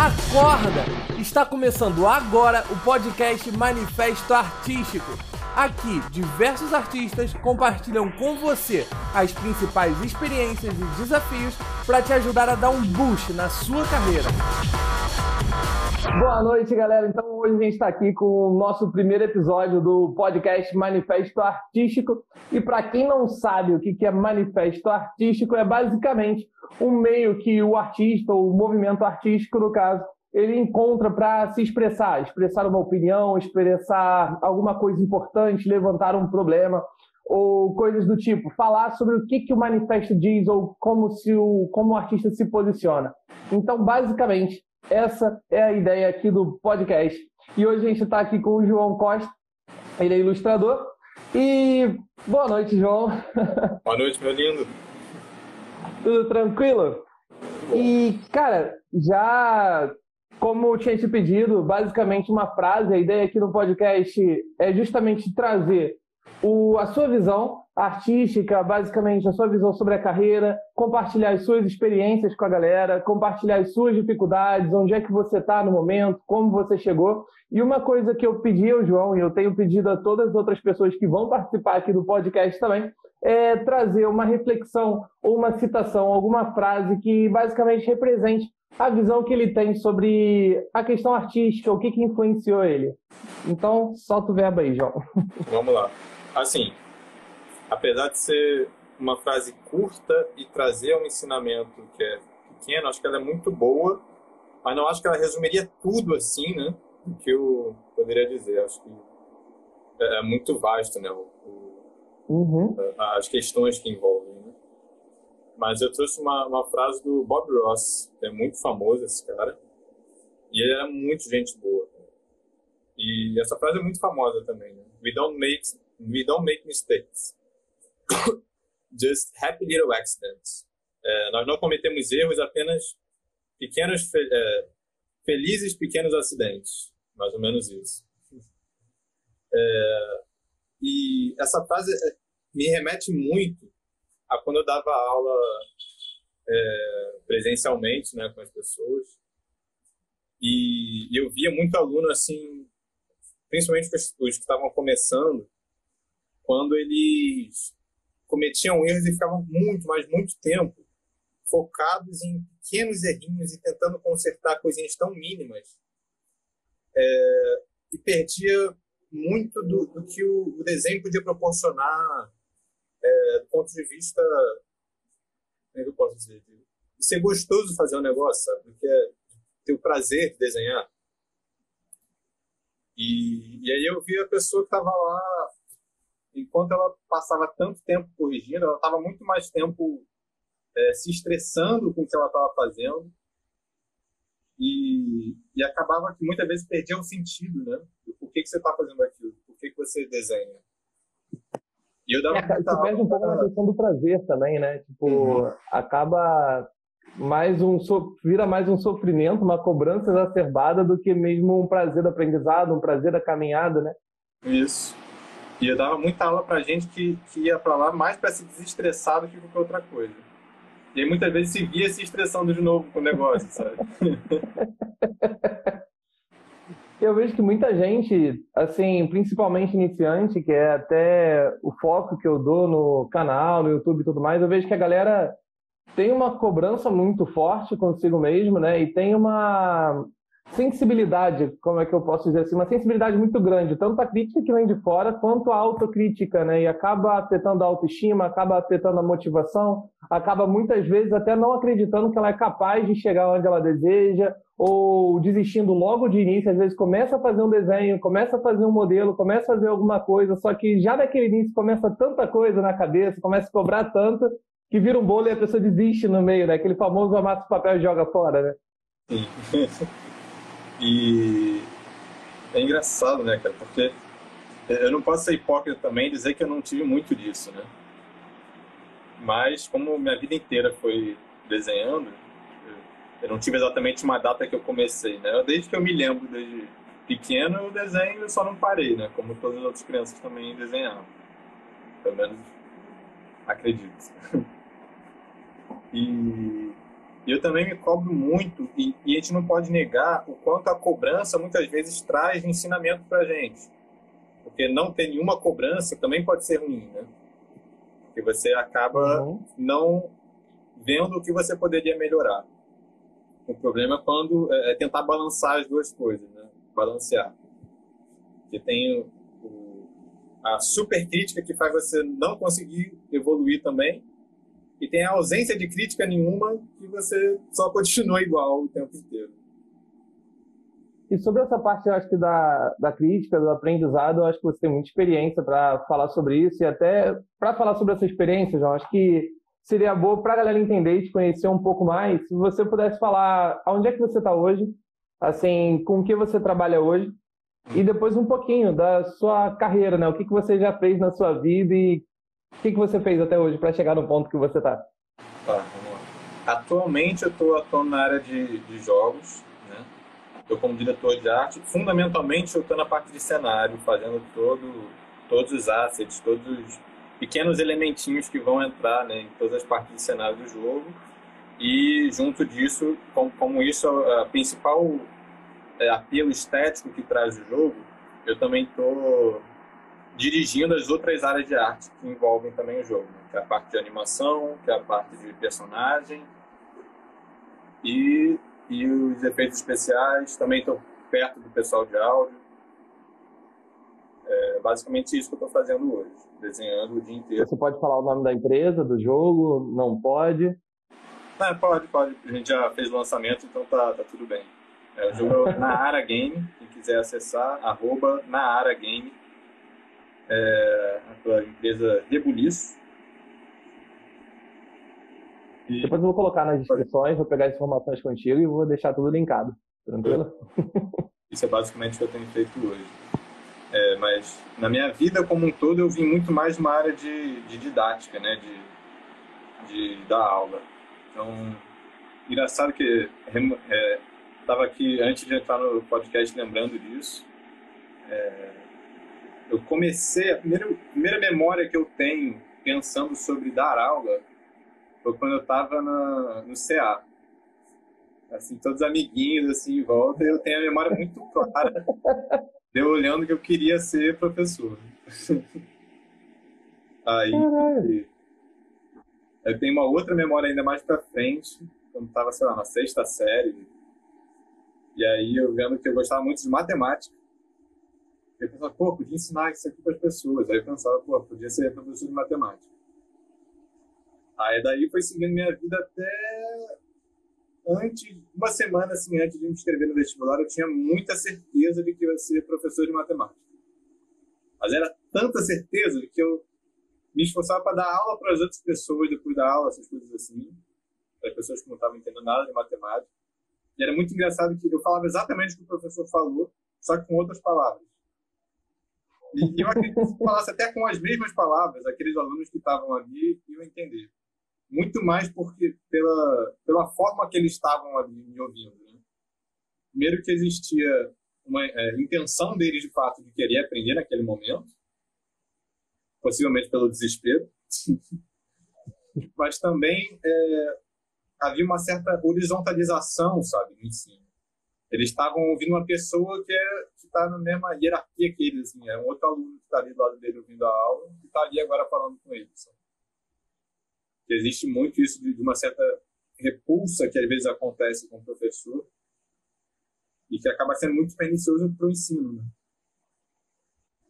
Acorda! Está começando agora o podcast Manifesto Artístico. Aqui, diversos artistas compartilham com você as principais experiências e desafios para te ajudar a dar um boost na sua carreira. Boa noite, galera. Então, hoje a gente está aqui com o nosso primeiro episódio do podcast Manifesto Artístico. E para quem não sabe o que é Manifesto Artístico, é basicamente um meio que o artista, ou o movimento artístico, no caso, ele encontra para se expressar, expressar uma opinião, expressar alguma coisa importante, levantar um problema ou coisas do tipo, falar sobre o que, que o manifesto diz ou como se o como o artista se posiciona. Então, basicamente, essa é a ideia aqui do podcast. E hoje a gente está aqui com o João Costa, ele é ilustrador. E boa noite, João. Boa noite, meu lindo. Tudo tranquilo? E, cara, já como eu tinha te pedido, basicamente uma frase, a ideia aqui no podcast é justamente trazer o, a sua visão artística, basicamente a sua visão sobre a carreira, compartilhar as suas experiências com a galera, compartilhar as suas dificuldades, onde é que você está no momento, como você chegou. E uma coisa que eu pedi ao João, e eu tenho pedido a todas as outras pessoas que vão participar aqui do podcast também, é trazer uma reflexão ou uma citação, alguma frase que basicamente represente a visão que ele tem sobre a questão artística, o que, que influenciou ele. Então, solta o verbo aí, João. Vamos lá. Assim, apesar de ser uma frase curta e trazer um ensinamento que é pequeno, acho que ela é muito boa, mas não acho que ela resumiria tudo assim, né? O que eu poderia dizer. Acho que é muito vasto, né? O, uhum. As questões que envolvem. Né? Mas eu trouxe uma, uma frase do Bob Ross, que é muito famoso esse cara, e ele era muito gente boa. E essa frase é muito famosa também, né? We don't make, we don't make mistakes. Just happy little accidents. É, nós não cometemos erros, apenas pequenos, fe é, felizes pequenos acidentes. Mais ou menos isso. É, e essa frase é, me remete muito a quando eu dava aula é, presencialmente né, com as pessoas. E, e eu via muito aluno assim, principalmente os, que estavam começando, quando eles cometiam erros e ficavam muito, mas muito tempo focados em pequenos errinhos e tentando consertar coisinhas tão mínimas é, e perdia muito do, do que o, o, desenho podia proporcionar é, do ponto de vista como é que eu posso dizer de, ser gostoso fazer um negócio sabe? Porque é ter o prazer de desenhar. E, e aí eu vi a pessoa que estava lá enquanto ela passava tanto tempo corrigindo, ela estava muito mais tempo é, se estressando com o que ela estava fazendo e, e acabava que muitas vezes perdia o sentido, né? Por que, que você está fazendo aquilo? Por que, que você desenha? E eu dava é, você perde um pouco na questão do prazer também, né? Tipo, uhum. acaba mais um vira mais um sofrimento, uma cobrança exacerbada do que mesmo um prazer do aprendizado, um prazer da caminhada, né? Isso. E eu dava muita aula pra gente que, que ia pra lá mais para se desestressar do que qualquer outra coisa. E aí muitas vezes se via se estressando de novo com o negócio, sabe? Eu vejo que muita gente, assim, principalmente iniciante, que é até o foco que eu dou no canal, no YouTube e tudo mais, eu vejo que a galera tem uma cobrança muito forte consigo mesmo, né? E tem uma sensibilidade, como é que eu posso dizer assim, uma sensibilidade muito grande, tanto a crítica que vem de fora quanto a autocrítica, né? E acaba afetando a autoestima, acaba afetando a motivação, acaba muitas vezes até não acreditando que ela é capaz de chegar onde ela deseja, ou desistindo logo de início, às vezes começa a fazer um desenho, começa a fazer um modelo, começa a fazer alguma coisa, só que já naquele início começa tanta coisa na cabeça, começa a cobrar tanto, que vira um bolo e a pessoa desiste no meio, né? Aquele famoso amassa o papel e joga fora, né? E é engraçado, né, cara? Porque eu não posso ser hipócrita também e dizer que eu não tive muito disso, né? Mas como minha vida inteira foi desenhando, eu não tive exatamente uma data que eu comecei, né? Desde que eu me lembro, desde pequeno, eu desenho e só não parei, né? Como todas as outras crianças também desenhavam. Pelo menos acredito. E E eu também me cobro muito, e, e, a gente não pode negar o quanto a cobrança muitas vezes traz ensinamento para gente. Porque não ter nenhuma cobrança também pode ser ruim, né? Porque você acaba uhum. não vendo o que você poderia melhorar. O problema é quando é, é tentar balançar as duas coisas, né? Balancear. Porque tem o, a super crítica que faz você não conseguir evoluir também, e tem a ausência de crítica nenhuma que você só continua igual o tempo inteiro. E sobre essa parte, eu acho que da, da crítica, do aprendizado, eu acho que você tem muita experiência para falar sobre isso e até para falar sobre essa experiência, João, acho que seria boa para a galera entender e te conhecer um pouco mais, se você pudesse falar aonde é que você está hoje, assim, com o que você trabalha hoje e depois um pouquinho da sua carreira, né? O que, que você já fez na sua vida e o que, que você fez até hoje para chegar no ponto que você está? Tá. Atualmente eu estou atuando na área de, de jogos, né? Estou como diretor de arte. Fundamentalmente eu estou na parte de cenário, fazendo todo, todos os assets, todos os pequenos elementinhos que vão entrar né, em todas as partes de cenário do jogo. E junto disso, como, como isso é a principal é, apelo estético que traz o jogo, eu também estou dirigindo as outras áreas de arte que envolvem também o jogo, né? que é a parte de animação, que é a parte de personagem e, e os efeitos especiais. Também estou perto do pessoal de áudio. É basicamente isso que eu estou fazendo hoje, desenhando o dia inteiro. Você pode falar o nome da empresa, do jogo? Não pode? Não, pode, pode. A gente já fez o lançamento, então tá, tá tudo bem. É, o jogo é Naara Game, quem quiser acessar, arroba Naara Game é, a empresa Rebuliço. E... Depois eu vou colocar nas descrições, vou pegar as informações contigo e vou deixar tudo linkado. Tranquilo? Isso é basicamente o que eu tenho feito hoje. É, mas na minha vida como um todo eu vim muito mais de uma área de, de didática, né? De, de dar aula. Então, engraçado que estava é, aqui antes de entrar no podcast lembrando disso. É, eu comecei, a primeira, primeira memória que eu tenho pensando sobre dar aula foi quando eu estava no CA. Assim, todos amiguinhos assim em volta, e eu tenho a memória muito clara de eu olhando que eu queria ser professor. Aí, Caralho. eu tenho uma outra memória ainda mais para frente, quando estava, sei lá, na sexta série. E aí eu vendo que eu gostava muito de matemática. Eu pensava, pô, podia ensinar isso aqui para as pessoas. Aí eu pensava, pô, podia ser professor de matemática. Aí daí foi seguindo minha vida até antes, uma semana assim, antes de me inscrever no vestibular, eu tinha muita certeza de que eu ia ser professor de matemática. Mas era tanta certeza que eu me esforçava para dar aula para as outras pessoas depois da aula, essas coisas assim, para as pessoas que não estavam entendendo nada de matemática. E era muito engraçado que eu falava exatamente o que o professor falou, só que com outras palavras. E eu acredito que se falasse até com as mesmas palavras, aqueles alunos que estavam ali iam entender. Muito mais porque pela, pela forma que eles estavam ali me ouvindo. Né? Primeiro que existia uma é, intenção deles, de fato, de querer aprender naquele momento, possivelmente pelo desespero, mas também é, havia uma certa horizontalização, sabe, no ensino. Eles estavam ouvindo uma pessoa que é, está na mesma hierarquia que eles, assim, é um outro aluno que está ali do lado dele ouvindo a aula e está ali agora falando com eles. Existe muito isso de, de, uma certa repulsa que às vezes acontece com o professor e que acaba sendo muito pernicioso para o ensino. Né?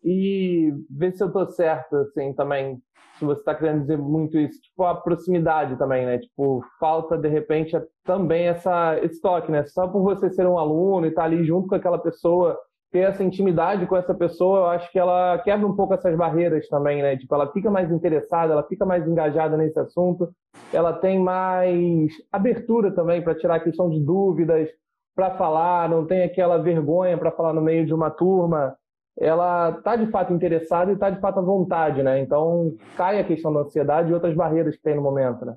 E ver se eu estou certo, assim, também, se você está querendo dizer muito isso, tipo, a proximidade também, né? Tipo, falta, de repente, também essa, esse toque, né? Só por você ser um aluno e estar tá ali junto com aquela pessoa, ter essa intimidade com essa pessoa, eu acho que ela quebra um pouco essas barreiras também, né? Tipo, ela fica mais interessada, ela fica mais engajada nesse assunto, ela tem mais abertura também para tirar a questão de dúvidas, para falar, não tem aquela vergonha para falar no meio de uma turma. Ela está de fato interessada e está de fato à vontade, né? Então cai a questão da ansiedade e outras barreiras que tem no momento, né?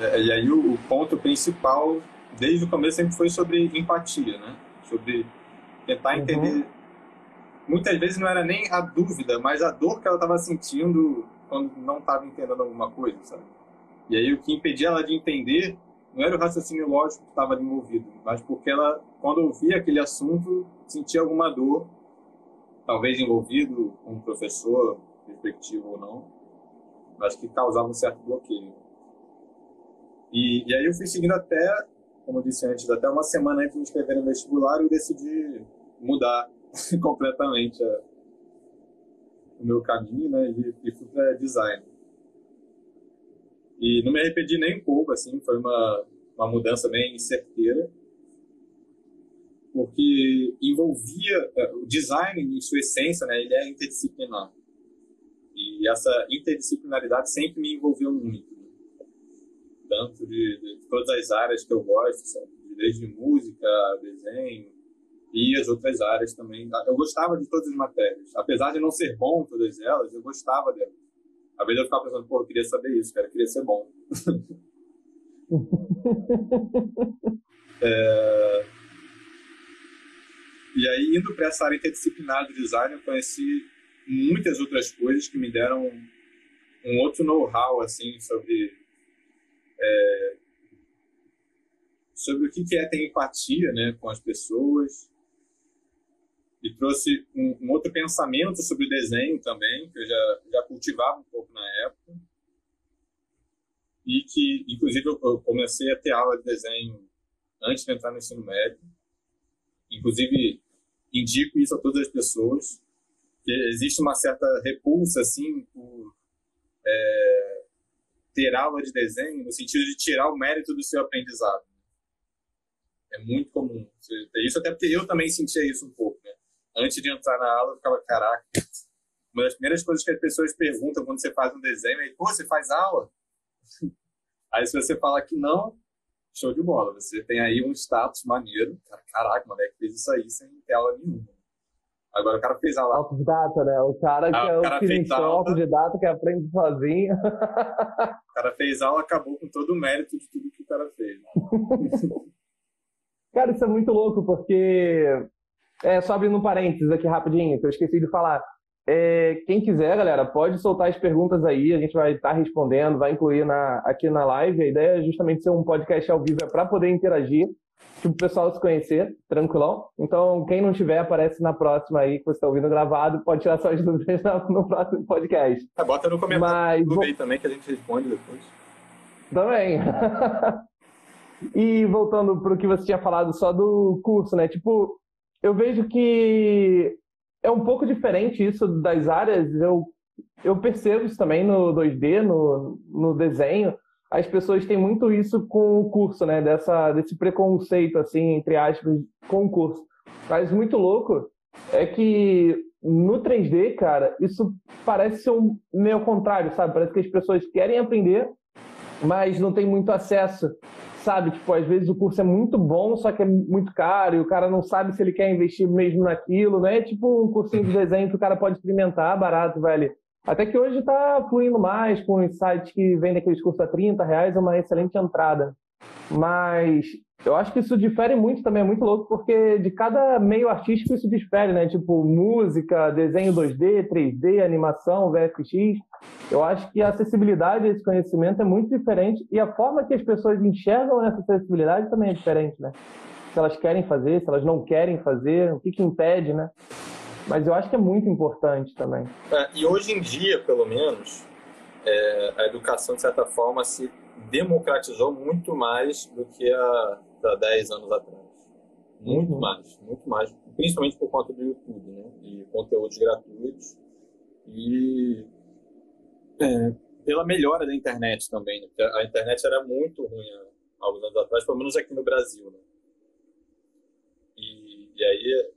É, e aí o, o ponto principal, desde o começo, sempre foi sobre empatia, né? Sobre tentar uhum. entender. Uhum. Muitas vezes não era nem a dúvida, mas a dor que ela estava sentindo quando não estava entendendo alguma coisa, sabe? E aí o que impedia ela de entender não era o raciocínio lógico que estava envolvido, mas porque ela, quando eu via aquele assunto, sentia alguma dor, talvez envolvido com o professor, respectivo ou não, mas que causava um certo bloqueio. E, e aí eu fui seguindo até, como eu disse antes, até uma semana antes de me no vestibular, eu decidi mudar completamente a, o meu caminho, né, e, e fui para design. E não me arrependi nem um pouco, assim, foi uma, uma mudança bem certeira, porque envolvia é, o design em sua essência, né, ele é interdisciplinar. E essa interdisciplinaridade sempre me envolveu muito, né? tanto de, de, todas as áreas que eu gosto, sabe? desde música, desenho e as outras áreas também. Eu gostava de todas as matérias, apesar de não ser bom em todas elas, eu gostava delas. Às vezes eu ficava pensando, pô, eu queria saber isso, cara, eu queria ser bom. é... E aí, indo para essa área interdisciplinar do design, eu conheci muitas outras coisas que me deram um outro know-how, assim, sobre... É... sobre o que é ter empatia né, com as pessoas, e trouxe um, um, outro pensamento sobre o desenho também, que eu já, já cultivava um pouco na época. E que, inclusive, eu comecei a ter aula de desenho antes de entrar no ensino médio. Inclusive, indico isso a todas as pessoas, existe uma certa repulsa, assim, por é, ter aula de desenho, no sentido de tirar o mérito do seu aprendizado. É muito comum isso, até porque eu também sentia isso um pouco, né? antes de entrar na aula, eu ficava, caraca, uma das primeiras coisas que as pessoas perguntam quando você faz um desenho é, pô, você faz aula? Aí se você falar que não, show de bola, você tem aí um status maneiro, caraca, o moleque fez isso aí sem ter aula nenhuma. Agora o cara fez aula. Autodidata, né? O cara que ah, é o, cara fez aula, autodidata que aprende sozinho. O cara fez aula, acabou com todo o mérito de tudo que o cara fez. cara, isso é muito louco, porque é, só abrindo um parênteses aqui rapidinho, que eu esqueci de falar. É, quem quiser, galera, pode soltar as perguntas aí, a gente vai estar tá respondendo, vai incluir na, aqui na live. A ideia é justamente ser um podcast ao vivo é para poder interagir, tipo, o pessoal se conhecer, tranquilão. Então, quem não tiver, aparece na próxima aí, que você está ouvindo gravado, pode tirar suas dúvidas no próximo podcast. É, bota no comentário Mas, aí também, que a gente responde depois. Também. e voltando para o que você tinha falado só do curso, né? Tipo, eu vejo que é um pouco diferente isso das áreas. Eu, eu percebo isso também no 2D, no, no desenho. As pessoas têm muito isso com o curso, né? Dessa, desse preconceito, assim, entre aspas, com o curso. Mas muito louco é que no 3D, cara, isso parece ser um meio contrário, sabe? Parece que as pessoas querem aprender, mas não tem muito acesso sabe? Tipo, às vezes o curso é muito bom, só que é muito caro e o cara não sabe se ele quer investir mesmo naquilo, né? É tipo um cursinho de desenho que o cara pode experimentar, barato, velho. Até que hoje está fluindo mais com os sites que vendem aqueles cursos a 30 reais, é uma excelente entrada. Mas eu acho que isso difere muito também, é muito louco, porque de cada meio artístico isso difere, né? Tipo, música, desenho 2D, 3D, animação, VFX. Eu acho que a acessibilidade a esse conhecimento é muito diferente e a forma que as pessoas enxergam essa acessibilidade também é diferente, né? Se elas querem fazer, se elas não querem fazer, o que, que impede, né? Mas eu acho que é muito importante também. É, e hoje em dia, pelo menos, é, a educação, de certa forma, se democratizou muito mais do que há, há 10 anos atrás. Muito uhum. mais, muito mais. Principalmente por conta do YouTube, né? E conteúdos gratuitos. E é, pela melhora da internet também, né? A internet era muito ruim há alguns anos atrás, pelo menos aqui no Brasil, né? E, e aí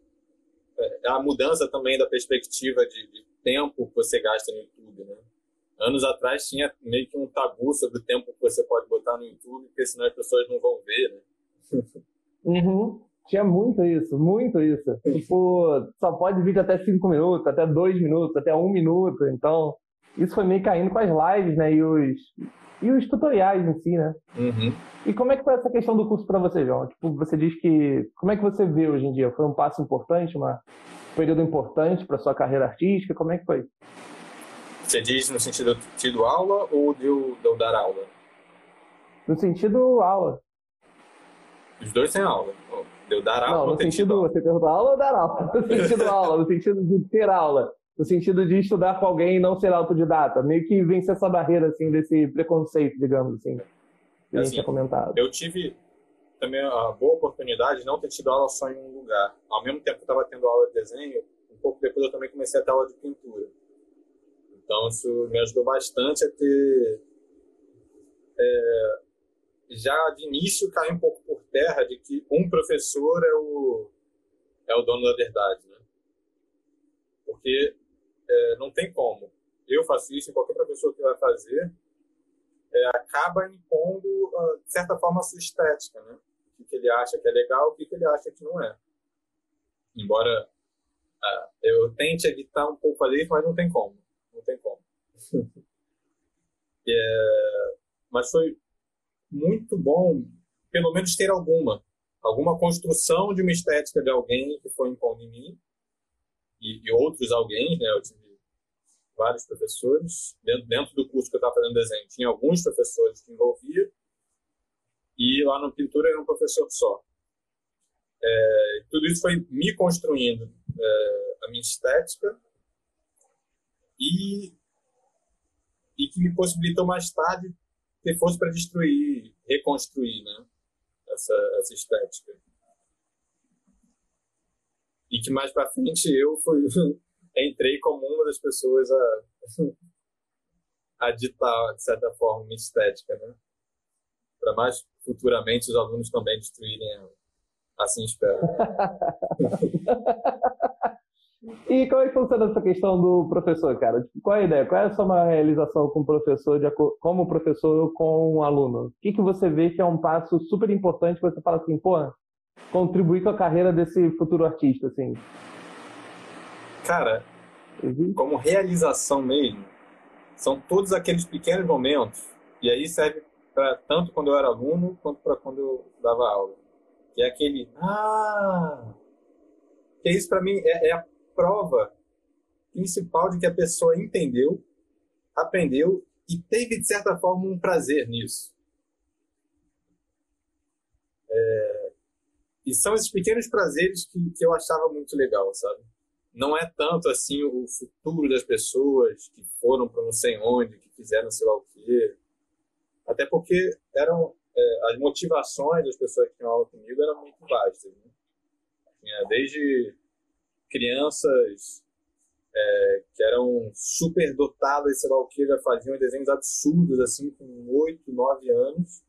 é, a mudança também da perspectiva de, de tempo que você gasta no YouTube, né? anos atrás tinha meio que um tabu sobre o tempo que você pode botar no YouTube, porque senão as pessoas não vão ver, né? Uhum. Tinha muito isso, muito isso. Tipo, só pode vídeo até 5 minutos, até 2 minutos, até 1 um minuto. Então, isso foi meio caindo com as lives, né? E os, e os tutoriais em si, né? Uhum. E como é que foi essa questão do curso para você, João? Tipo, você diz que... Como é que você vê hoje em dia? Foi um passo importante, uma, um período importante para sua carreira artística? Como é que foi? Você diz no sentido de tido aula ou de eu, de eu dar aula? No sentido aula. Os dois sem aula. Deu dar aula Não, no sentido, você perguntou aula ou dar aula? No sentido aula, no sentido de ter aula. No sentido de estudar com alguém e não ser autodidata. Meio que vencer essa barreira, assim, desse preconceito, digamos assim. Que a gente Assim, tinha comentado. Eu tive também a boa oportunidade de não ter tido aula só em um lugar. Ao mesmo tempo que eu estava tendo aula de desenho, um pouco depois eu também comecei a ter aula de pintura. Então isso me ajudou bastante a ter é, já de início cair um pouco por terra de que um professor é o é o dono da verdade, né? Porque é, não tem como. Eu faço isso, qualquer professor que vai fazer é, acaba impondo, ah, de certa forma, a sua estética, né? O que, ele acha que é legal, o que, ele acha que não é. Embora ah, eu tente evitar um pouco isso, mas não tem como. Não tem como. É, mas foi muito bom, pelo menos ter alguma. Alguma construção de uma estética de alguém que foi impondo em mim. E, e outros alguém, né? Eu tive vários professores. Dentro, dentro do curso que eu estava fazendo desenho, tinha alguns professores que envolvia. E lá no pintura era um professor só. É, tudo isso foi me construindo é, a minha estética e, e que me possibilitou mais tarde ter força para destruir, reconstruir né, essa, essa estética. E que mais para frente eu fui, entrei como uma das pessoas a, a ditar, de certa forma, uma estética. Né? Para mais futuramente os alunos também destruírem ela. Assim espero. E como é que funciona essa questão do professor, cara? Tipo, qual é a ideia? Qual é a sua realização com o professor, de, como professor com um aluno? O que, que você vê que é um passo super importante que você fala assim, pô, contribuir com a carreira desse futuro artista, assim? Cara, como realização mesmo, são todos aqueles pequenos momentos, e aí serve para tanto quando eu era aluno quanto para quando eu dava aula. Que é aquele, ah, que isso para mim é, é a prova principal de que a pessoa entendeu, aprendeu e teve de certa forma um prazer nisso. É, e são esses pequenos prazeres que, que eu achava muito legal, sabe? não é tanto assim o futuro das pessoas que foram para não sei onde, que fizeram sei lá o quê. Até porque eram é, as motivações das pessoas que tinham aula comigo eram muito vastas. Né? Tinha desde crianças é, que eram super dotadas, sei lá o que, já faziam desenhos absurdos assim com 8, 9 anos.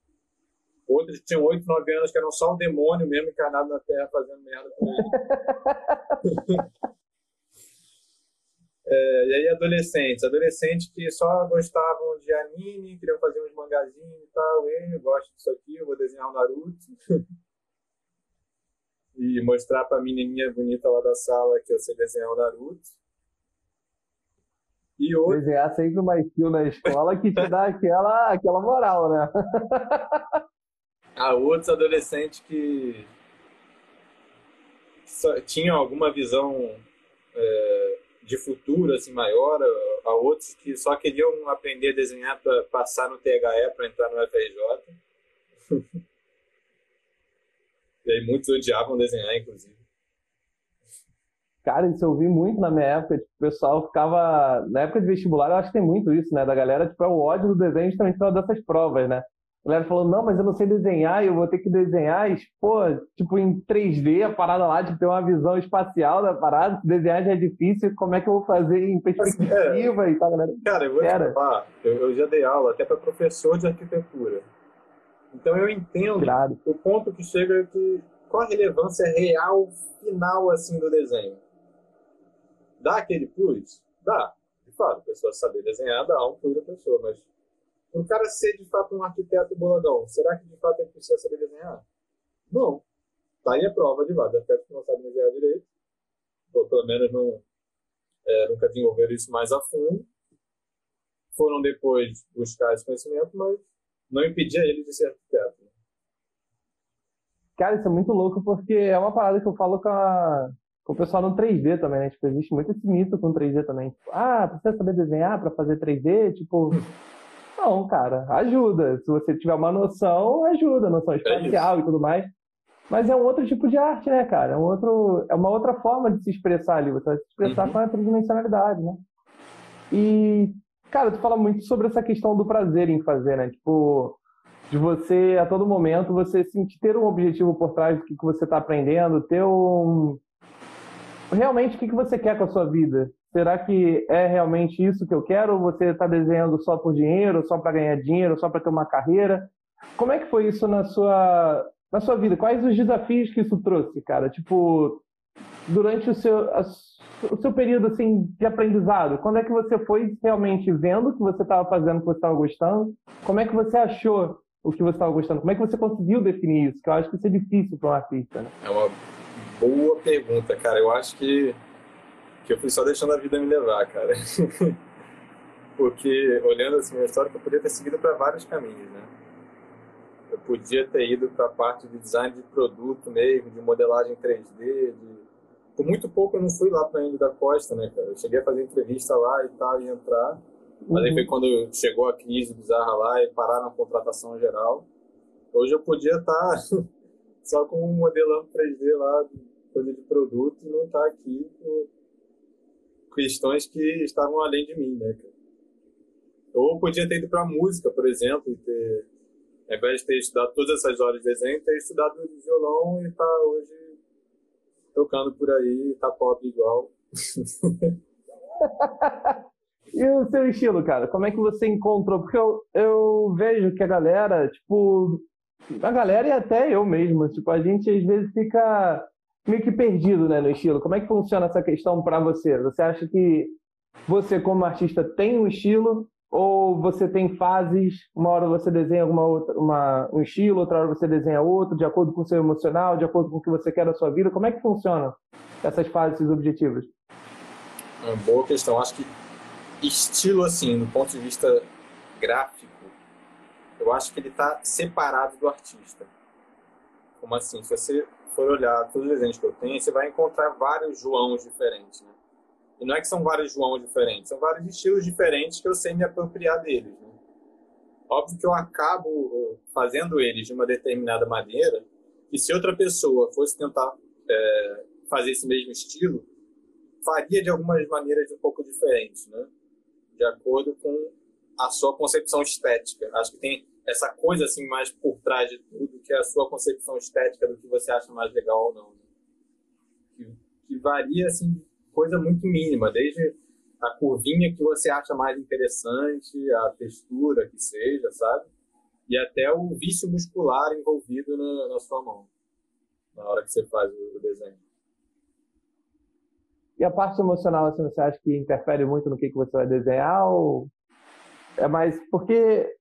Outros tinham 8, 9 anos que eram só o demônio mesmo encarnado na Terra fazendo merda por ele. É, e aí adolescentes, adolescentes que só gostavam de anime, queriam fazer uns mangazinhos e tal, eu gosto disso aqui, eu vou desenhar o Naruto. e mostrar pra menininha bonita lá da sala que eu sei desenhar o Naruto. E outro, Desenhar sempre uma skill na escola que te dá aquela, aquela moral, né? a outros adolescentes que tinham alguma visão é, de futuro assim maior, a, a outros que só queriam aprender a desenhar para passar no THE para entrar no FRJ. e aí muitos odiavam desenhar, inclusive. Cara, isso eu vi muito na minha época, tipo, o pessoal ficava, na época de vestibular, eu acho que tem muito isso, né, da galera, tipo, é o ódio do desenho justamente por dessas provas, né? A galera falou, não, mas eu não sei desenhar, eu vou ter que desenhar, e, pô, tipo, em 3D, a parada lá, de ter uma visão espacial da parada, se desenhar já é difícil, como é que eu vou fazer em perspectiva e tal, galera? Cara, eu vou te falar, eu, eu já dei aula até para professor de arquitetura. Então eu entendo Claro. o ponto que chega que qual a relevância real final assim do desenho? Dá aquele plus? Dá. De fato, a pessoa saber desenhar dá um plus da pessoa, mas o cara ser de fato um arquiteto boladão, será que de fato ele precisa saber desenhar? Não. Tá aí a prova de vários arquitetos que não sabem desenhar direito, ou pelo menos não, é, nunca desenvolveram isso mais a fundo. Foram depois buscar esse conhecimento, mas não impedia ele de ser arquiteto. Cara, isso é muito louco porque é uma parada que eu falo com, a- com o pessoal no 3D também, né? Tipo, existe muito esse mito com 3D também. Tipo, ah, precisa saber desenhar para fazer 3D? Tipo, não, cara, ajuda. Se você tiver uma noção, ajuda, noção espacial e tudo mais. Mas é um outro tipo de arte, né, cara? É, um outro, é uma outra forma de se expressar ali. Você vai se expressar uhum. com a tridimensionalidade, né? E, cara, tu fala muito sobre essa questão do prazer em fazer, né? Tipo, de você, a todo momento, você sentir, ter um objetivo por trás do que, que você está aprendendo, ter um... Realmente, o que, que você quer com a sua vida? Será que é realmente isso que eu quero? Ou você está desenhando só por dinheiro, só para ganhar dinheiro, só para ter uma carreira? Como é que foi isso na sua, na sua vida? Quais os desafios que isso trouxe, cara? Tipo, durante o seu, o seu período assim, de aprendizado, quando é que você foi realmente vendo o que você estava fazendo, o que você estava gostando? Como é que você achou o que você estava gostando? Como é que você conseguiu definir isso? Que eu acho que isso é difícil para um artista. Né? É uma boa pergunta, cara. Eu acho que, que eu fui só deixando a vida me levar, cara. Porque, olhando assim, a história, eu poderia ter seguido para vários caminhos, né? Eu podia ter ido para a parte de design de produto mesmo, de modelagem 3D, de... Por muito pouco eu não fui lá para Índio da Costa, né, cara? Eu cheguei a fazer entrevista lá e tal, e entrar. Mas aí foi uhum. quando chegou a crise bizarra lá e pararam a contratação geral. Hoje eu podia estar tá só com um modelando 3D lá, coisa de produto, e não estar tá aqui com questões que estavam além de mim, né, cara? Ou podia ter ido para música, por exemplo, e ter ao invés de ter estudado todas essas horas de desenho, ter estudado violão e tá hoje tocando por aí, tá pop igual. e o seu estilo, cara? Como é que você encontrou? Porque eu, eu vejo que a galera, tipo, a galera e até eu mesmo, tipo, a gente às vezes fica meio que perdido, né, no estilo. Como é que funciona essa questão para você? Você acha que você, como artista, tem um estilo ou você tem fases, uma hora você desenha alguma outra, uma, um estilo, outra hora você desenha outro, de acordo com o seu emocional, de acordo com o que você quer da sua vida? Como é que funcionam essas fases, esses objetivos? É uma boa questão. Acho que estilo, assim, do ponto de vista gráfico, eu acho que ele está separado do artista. Como assim? Se você for olhar todos os desenhos que eu tenho, você vai encontrar vários Joãos diferentes, né? E não é que são vários João diferentes, são vários estilos diferentes que eu sei me apropriar deles. Né? Óbvio que eu acabo uh, fazendo eles de uma determinada maneira, e se outra pessoa fosse tentar é, fazer esse mesmo estilo, faria de algumas maneiras um pouco diferentes, né? De acordo com a sua concepção estética. Acho que tem essa coisa assim mais por trás de tudo, que é a sua concepção estética do que você acha mais legal ou não. Né? Que, que varia assim coisa muito mínima, desde a curvinha que você acha mais interessante, a textura que seja, sabe? E até o vício muscular envolvido na, na sua mão, na hora que você faz o, o desenho. E a parte emocional, assim, você acha que interfere muito no que, que você vai desenhar? Ou é mais. Porque,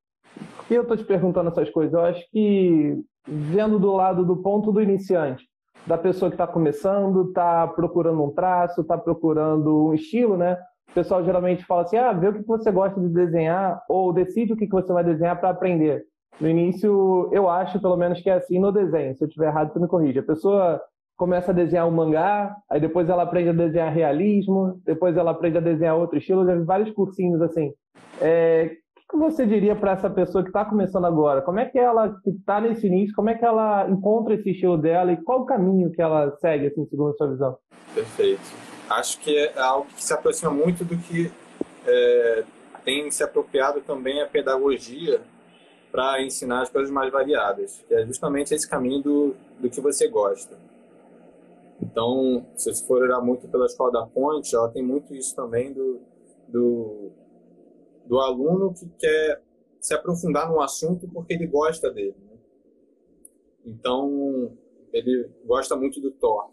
porque eu estou te perguntando essas coisas? Eu acho que, vendo do lado do ponto do iniciante, da pessoa que está começando, está procurando um traço, está procurando um estilo, né? O pessoal geralmente fala assim, ah, vê o que você gosta de desenhar ou decide o que você vai desenhar para aprender. No início, eu acho, pelo menos, que é assim no desenho. Se eu estiver errado, você me corrige. A pessoa começa a desenhar um mangá, aí depois ela aprende a desenhar realismo, depois ela aprende a desenhar outro estilo, já vi vários cursinhos assim. É, você diria para essa pessoa que está começando agora? Como é que ela, que está nesse início, como é que ela encontra esse estilo dela e qual o caminho que ela segue, assim, segundo a sua visão? Perfeito. Acho que é algo que se aproxima muito do que é, tem se apropriado também a pedagogia para ensinar as coisas mais variadas, que é justamente esse caminho do, do que você gosta. Então, se você for olhar muito pela escola da Ponte, ela tem muito isso também do, do do aluno que quer se aprofundar num assunto porque ele gosta dele. Né? Então, ele gosta muito do Thor.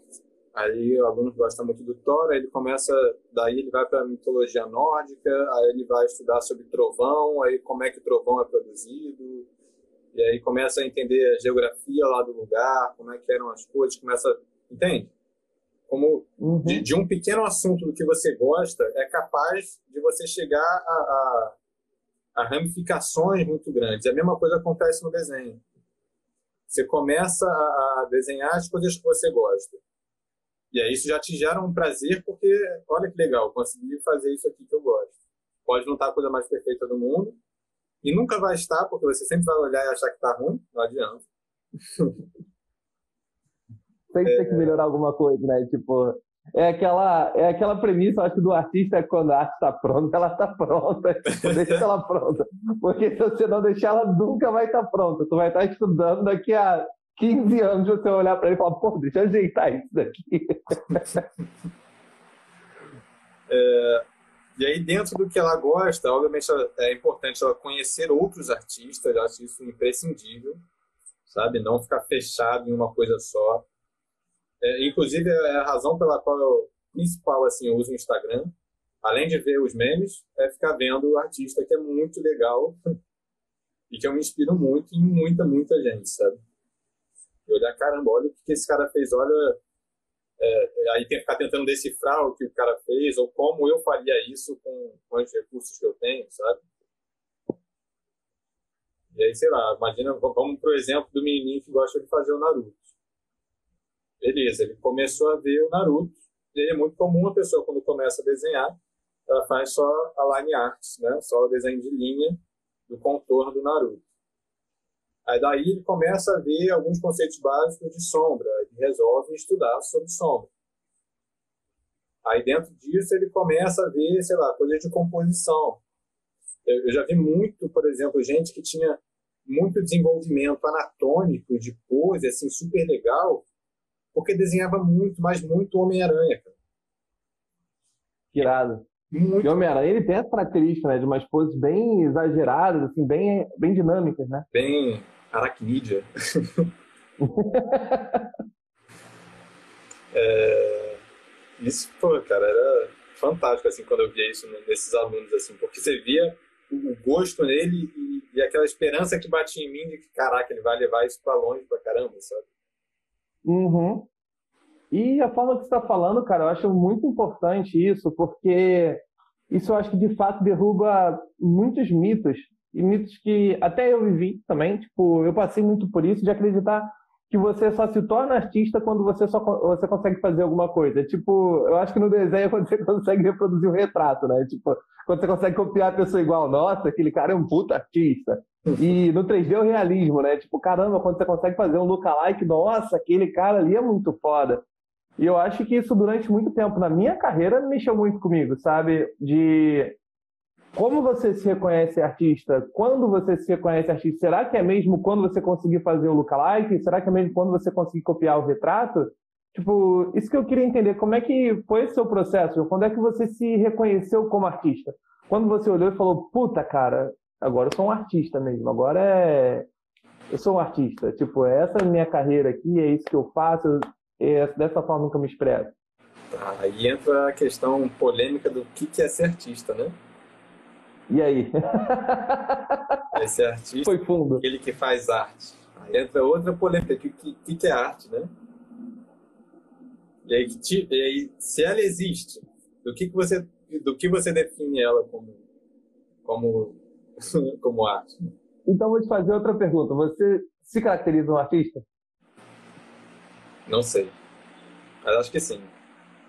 Aí o aluno gosta muito do Thor, aí ele começa, daí ele vai para a mitologia nórdica, aí ele vai estudar sobre trovão, aí como é que o trovão é produzido, e aí começa a entender a geografia lá do lugar, como é que eram as coisas, começa, entende? Como uhum. de, de, um pequeno assunto do que você gosta é capaz de você chegar a, a, a ramificações muito grandes. A mesma coisa acontece no desenho. Você começa a, a desenhar as coisas que você gosta. E aí isso já te gera um prazer, porque olha que legal, consegui fazer isso aqui que eu gosto. Pode não estar a coisa mais perfeita do mundo, e nunca vai estar, porque você sempre vai olhar e achar que está ruim, não adianta. Sempre tem que melhorar alguma coisa, né? Tipo, é aquela, é aquela premissa, acho, do artista é quando a arte está pronta, ela está pronta. Tipo, deixa ela pronta. Porque se você não deixar, ela nunca vai estar tá pronta. Tu vai estar tá estudando daqui a 15 anos, você vai olhar para ele e falar, pô, deixa eu ajeitar isso daqui. É, e aí, dentro do que ela gosta, obviamente é importante ela conhecer outros artistas, eu acho isso imprescindível, sabe? Não ficar fechado em uma coisa só. É, inclusive, é a razão pela qual eu, principal, assim, eu uso o Instagram, além de ver os memes, é ficar vendo o artista que é muito legal e que eu me inspiro muito em muita, muita gente, sabe? Eu olhar, caramba, olha o que esse cara fez, olha. É, aí tem que ficar tentando decifrar o que o cara fez ou como eu faria isso com, com os recursos que eu tenho, sabe? E aí, sei lá, imagina, vamos pro exemplo do menininho que gosta de fazer o Naruto. Beleza, ele começou a ver o Naruto. E é muito comum a pessoa, quando começa a desenhar, ela faz só a line art, né? só o desenho de linha do contorno do Naruto. Aí daí ele começa a ver alguns conceitos básicos de sombra, e resolve estudar sobre sombra. Aí dentro disso ele começa a ver, sei lá, coisas de composição. Eu já vi muito, por exemplo, gente que tinha muito desenvolvimento anatômico de pose, assim, super legal, porque desenhava muito, mas muito Homem-Aranha, cara. Irado. Muito. E Homem-Aranha, ele tem essa característica, né, de umas poses bem exageradas, assim, bem, bem dinâmicas, né? Bem aracnídea. é... Isso, pô, cara, era fantástico, assim, quando eu via isso nesses alunos, assim, porque você via o gosto nele e, e aquela esperança que batia em mim de que, caraca, ele vai levar isso pra longe pra caramba, sabe? Uhum. E a forma que você está falando, cara, eu acho muito importante isso, porque isso eu acho que de fato derruba muitos mitos, e mitos que até eu vivi também, tipo, eu passei muito por isso, de acreditar que você só se torna artista quando você só você consegue fazer alguma coisa. Tipo, eu acho que no desenho é quando você consegue reproduzir um retrato, né? Tipo, quando você consegue copiar a pessoa igual, nossa, aquele cara é um puta artista. E no 3D é o realismo, né? Tipo, caramba, quando você consegue fazer um lookalike, nossa, aquele cara ali é muito foda. E eu acho que isso durante muito tempo na minha carreira mexeu muito comigo, sabe? De como você se reconhece artista, quando você se reconhece artista, será que é mesmo quando você conseguir fazer o lookalike? Será que é mesmo quando você conseguir copiar o retrato? Tipo, isso que eu queria entender, como é que foi esse seu processo? Quando é que você se reconheceu como artista? Quando você olhou e falou, puta, cara, agora eu sou um artista mesmo, agora é... Eu sou um artista, tipo, essa é a minha carreira aqui, é isso que eu faço, é dessa forma que eu me expresso. Aí entra a questão polêmica do que é ser artista, né? E aí? Esse artista Foi fundo. aquele que faz arte. Aí entra outra polêmica, o que, que, que é arte, né? E aí, e aí, se ela existe, do que, que você do que você define ela como como como arte? Então vou te fazer outra pergunta. Você se caracteriza um artista? Não sei. Mas acho que sim.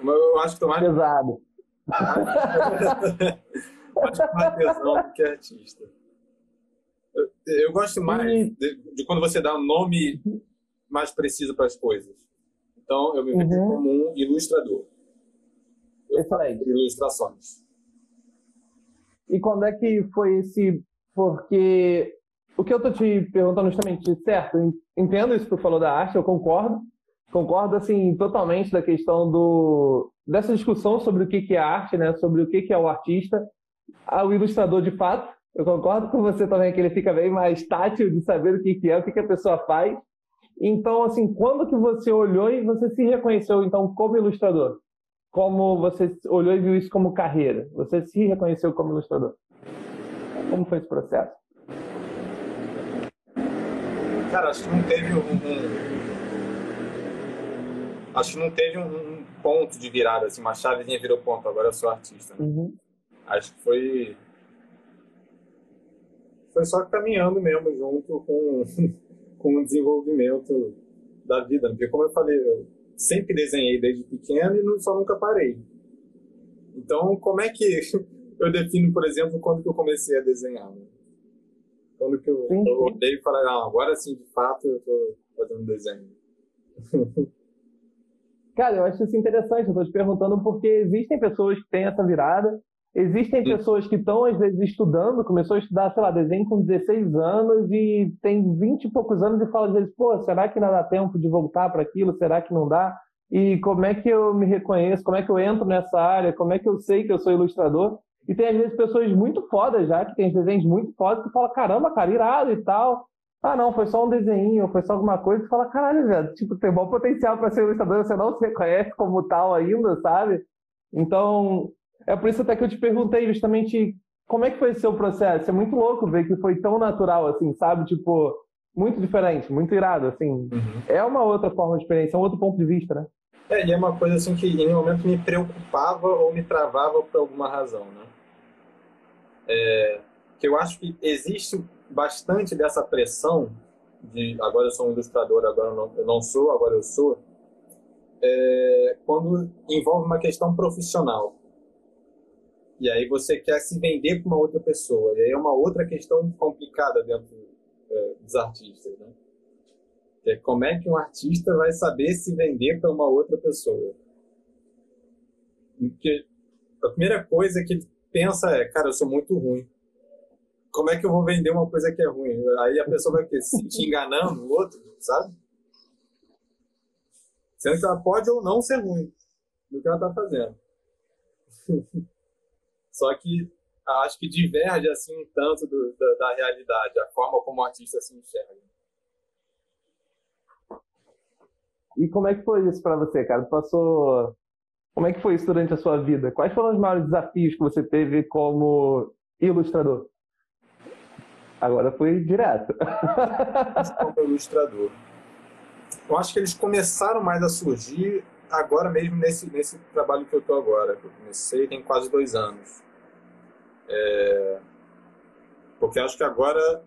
Eu acho que tô mais pesado. mais artesão do que artista. Eu, eu gosto mais de, de, quando você dá um nome mais preciso para as coisas. Então, eu me vejo uhum. como um ilustrador. Eu faço ilustrações. E quando é que foi esse... Porque o que eu tô te perguntando justamente, certo, entendo isso que tu falou da arte, eu concordo, concordo assim totalmente da questão do dessa discussão sobre o que é arte, né, sobre o que é o artista, ao ilustrador de fato. Eu concordo com você também que ele fica bem mais tátil de saber o que, é, o que a pessoa faz. Então, assim, quando que você olhou e você se reconheceu, então, como ilustrador? Como você olhou e viu isso como carreira? Você se reconheceu como ilustrador? Como foi esse processo? Cara, acho que não teve um... Acho que não teve um ponto de virada, assim, uma chavezinha virou ponto, agora eu sou artista. Uhum acho que foi foi só caminhando mesmo junto com, com o desenvolvimento da vida. Porque, como eu falei, eu sempre desenhei desde pequeno e só nunca parei. Então, como é que eu defino, por exemplo, quando que eu comecei a desenhar? Né? Quando que eu, eu olhei e falei, ah, agora sim, de fato, eu estou fazendo desenho. Cara, eu acho isso interessante. Eu tô te perguntando porque existem pessoas que têm essa virada, existem pessoas que estão, às vezes, estudando, começou a estudar, sei lá, desenho com 16 anos e tem 20 e poucos anos e fala, às vezes, pô, será que não dá tempo de voltar para aquilo? Será que não dá? E como é que eu me reconheço? Como é que eu entro nessa área? Como é que eu sei que eu sou ilustrador? E tem, às vezes, pessoas muito fodas já, que tem desenhos muito fodas, que falam, caramba, cara, irado e tal. Ah, não, foi só um desenho, foi só alguma coisa. E fala, caralho, velho, tipo, tem bom potencial para ser ilustrador, você não se reconhece como tal ainda, sabe? Então, é por isso até que eu te perguntei justamente como é que foi o seu processo. É muito louco ver que foi tão natural, assim, sabe? Tipo, muito diferente, muito irado, assim. Uhum. É uma outra forma de experiência, é um outro ponto de vista, né? É, e é uma coisa assim que em um momento me preocupava ou me travava por alguma razão, né? É, que eu acho que existe bastante dessa pressão de agora eu sou um ilustrador, agora eu não, eu não sou, agora eu sou, é, quando envolve uma questão profissional. E aí você quer se vender para uma outra pessoa. E aí é uma outra questão complicada dentro é, dos artistas, né? É como é que um artista vai saber se vender para uma outra pessoa? Porque a primeira coisa que ele pensa é, cara, eu sou muito ruim. Como é que eu vou vender uma coisa que é ruim? Aí a pessoa vai se sentir enganando o outro, sabe? Sendo que ela pode ou não ser ruim no que ela está fazendo. Só que acho que diverge assim um tanto do, da, da, realidade, a forma como o artista se enxerga. E como é que foi isso para você, cara? Passou como é que foi isso durante a sua vida? Quais foram os maiores desafios que você teve como ilustrador? Agora foi direto. como ilustrador. Eu acho que eles começaram mais a surgir agora mesmo nesse, nesse trabalho que eu estou agora. Eu comecei tem quase dois anos. É... Porque acho que agora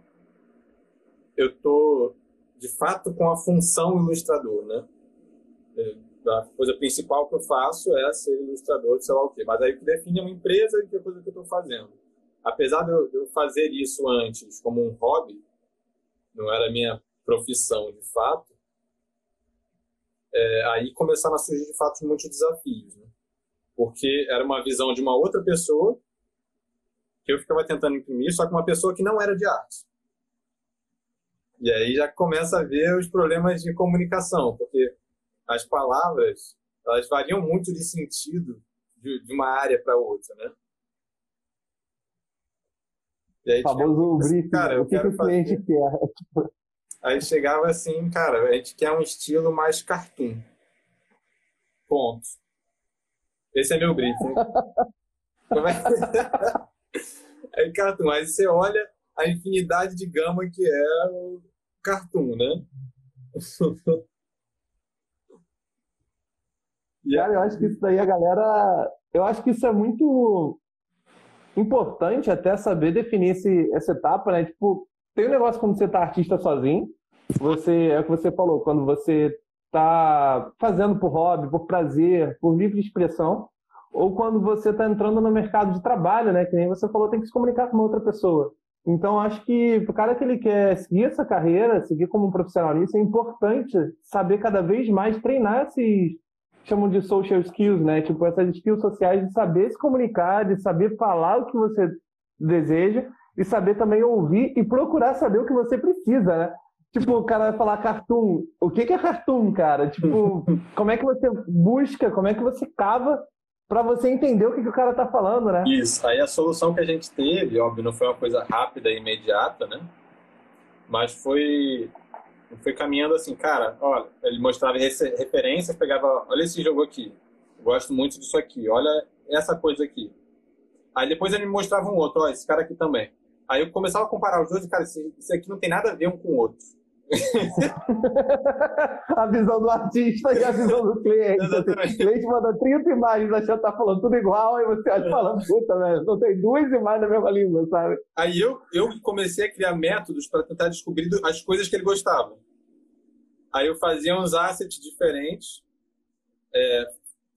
eu estou, de fato, com a função ilustrador, né? É, a coisa principal que eu faço é ser ilustrador de sei lá o quê. Mas aí o que define é uma empresa e que é coisa que eu estou fazendo. Apesar de eu, de eu, fazer isso antes como um hobby, não era minha profissão de fato, é, aí começaram a surgir de fato muitos desafios. Né? Porque era uma visão de uma outra pessoa que eu ficava tentando imprimir, só que uma pessoa que não era de arte. E aí já começa a ver os problemas de comunicação, porque as palavras elas variam muito de sentido de, de uma área para outra, né? E aí, famoso tipo, briefing, cara, o que, que o cliente quer? Aí chegava assim, cara, a gente quer um estilo mais cartoon. Ponto. Esse é meu briefing. Como é? aí, cartoon. Aí você olha a infinidade de gama que é o cartoon, né? Cara, eu acho que isso daí a galera. Eu acho que isso é muito importante até saber definir esse, essa etapa, né? Tipo, tem um negócio quando você tá artista sozinho, você, é o que você falou, quando você tá fazendo por hobby, por prazer, por livre expressão, ou quando você tá entrando no mercado de trabalho, né? Que nem você falou, tem que se comunicar com uma outra pessoa. Então, acho que o cara que ele quer seguir essa carreira, seguir como um profissional nisso, é importante saber cada vez mais treinar esses, chamam de social skills, né? Tipo, essas skills sociais de saber se comunicar, de saber falar o que você deseja e saber também ouvir e procurar saber o que você precisa, né? Tipo, o cara vai falar cartoon. O que é cartoon, cara? Tipo, como é que você busca, como é que você cava para você entender o que, que o cara tá falando, né? Isso. Aí a solução que a gente teve, óbvio, não foi uma coisa rápida e imediata, né? Mas foi foi caminhando assim, cara, olha, ele mostrava referências, pegava, olha esse jogo aqui, gosto muito disso aqui, olha essa coisa aqui. Aí depois ele me mostrava um outro, olha, esse cara aqui também. Aí eu começava a comparar os dois e, cara, isso aqui não tem nada a ver um com o outro. a visão do artista e a visão do cliente. Exatamente. O cliente manda 30 imagens achando que tá falando tudo igual, e você acha falando, puta, velho, não tem duas imagens na mesma língua, sabe? Aí eu, eu comecei a criar métodos para tentar descobrir as coisas que ele gostava. Aí eu fazia uns assets diferentes, é,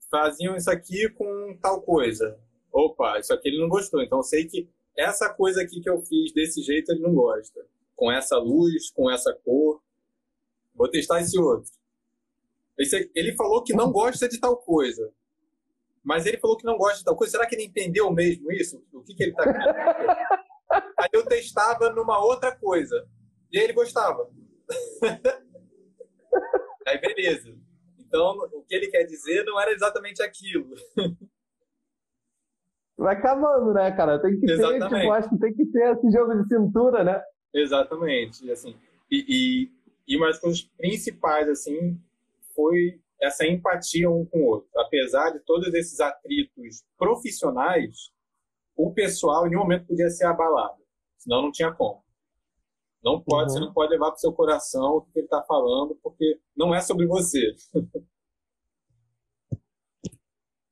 faziam isso aqui com tal coisa. Opa, isso aqui ele não gostou, então eu sei que essa coisa aqui que eu fiz desse jeito ele não gosta com essa luz, com essa cor. Vou testar esse outro. Ele falou que não gosta de tal coisa. Mas ele falou que não gosta de tal coisa. Será que ele entendeu mesmo isso? O que, que ele está querendo? Aí eu testava numa outra coisa. E ele gostava. aí beleza. Então, o que ele quer dizer não era exatamente aquilo. Vai acabando, né, cara? Tem que Exatamente. ter, tipo, acho que tem que ter esse jogo de cintura, né? Exatamente. Assim, e, e, e uma das coisas principais, assim, foi essa empatia um com o outro. Apesar de todos esses atritos profissionais, o pessoal em nenhum momento podia ser abalado. Senão não tinha como. Não pode, uhum. você não pode levar para o seu coração o que ele está falando, porque não é sobre você.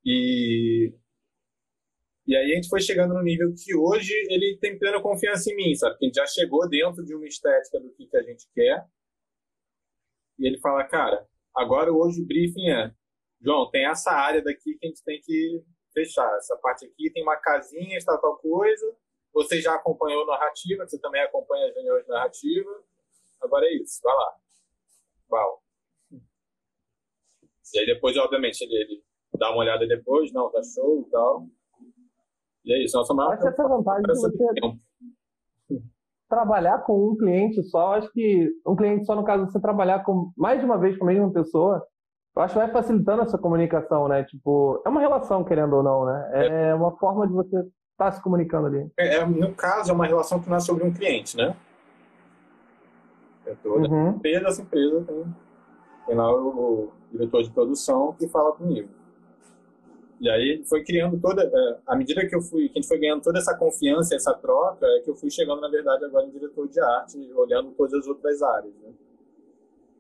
e e aí a gente foi chegando no nível que hoje ele tem plena confiança em mim, sabe? Que a gente já chegou dentro de uma estética do que, que a gente quer. E ele fala, cara, agora hoje o briefing é, João, tem essa área daqui que a gente tem que fechar. Essa parte aqui tem uma casinha, está tal coisa. Você já acompanhou narrativa, você também acompanha as reuniões de narrativa. Agora é isso, vai lá. Uau. E aí depois, obviamente, ele, ele dá uma olhada depois, não, tá show e tal. E é isso, nossa maior Acho essa vantagem de você trabalhar com um cliente só, acho que um cliente só, no caso, você trabalhar com mais de uma vez com a mesma pessoa, eu acho que vai facilitando essa comunicação, né? Tipo, é uma relação, querendo ou não, né? É, é uma forma de você estar tá se comunicando ali. É, é, no caso, é uma relação que não é sobre um cliente, né? É toda uhum. empresa, essa empresa tem, tem lá o, o diretor de produção que fala comigo. E aí foi criando toda, é, à medida que eu fui, que a gente foi ganhando toda essa confiança, essa troca, é que eu fui chegando na verdade agora em diretor de arte, olhando todas as outras áreas, né?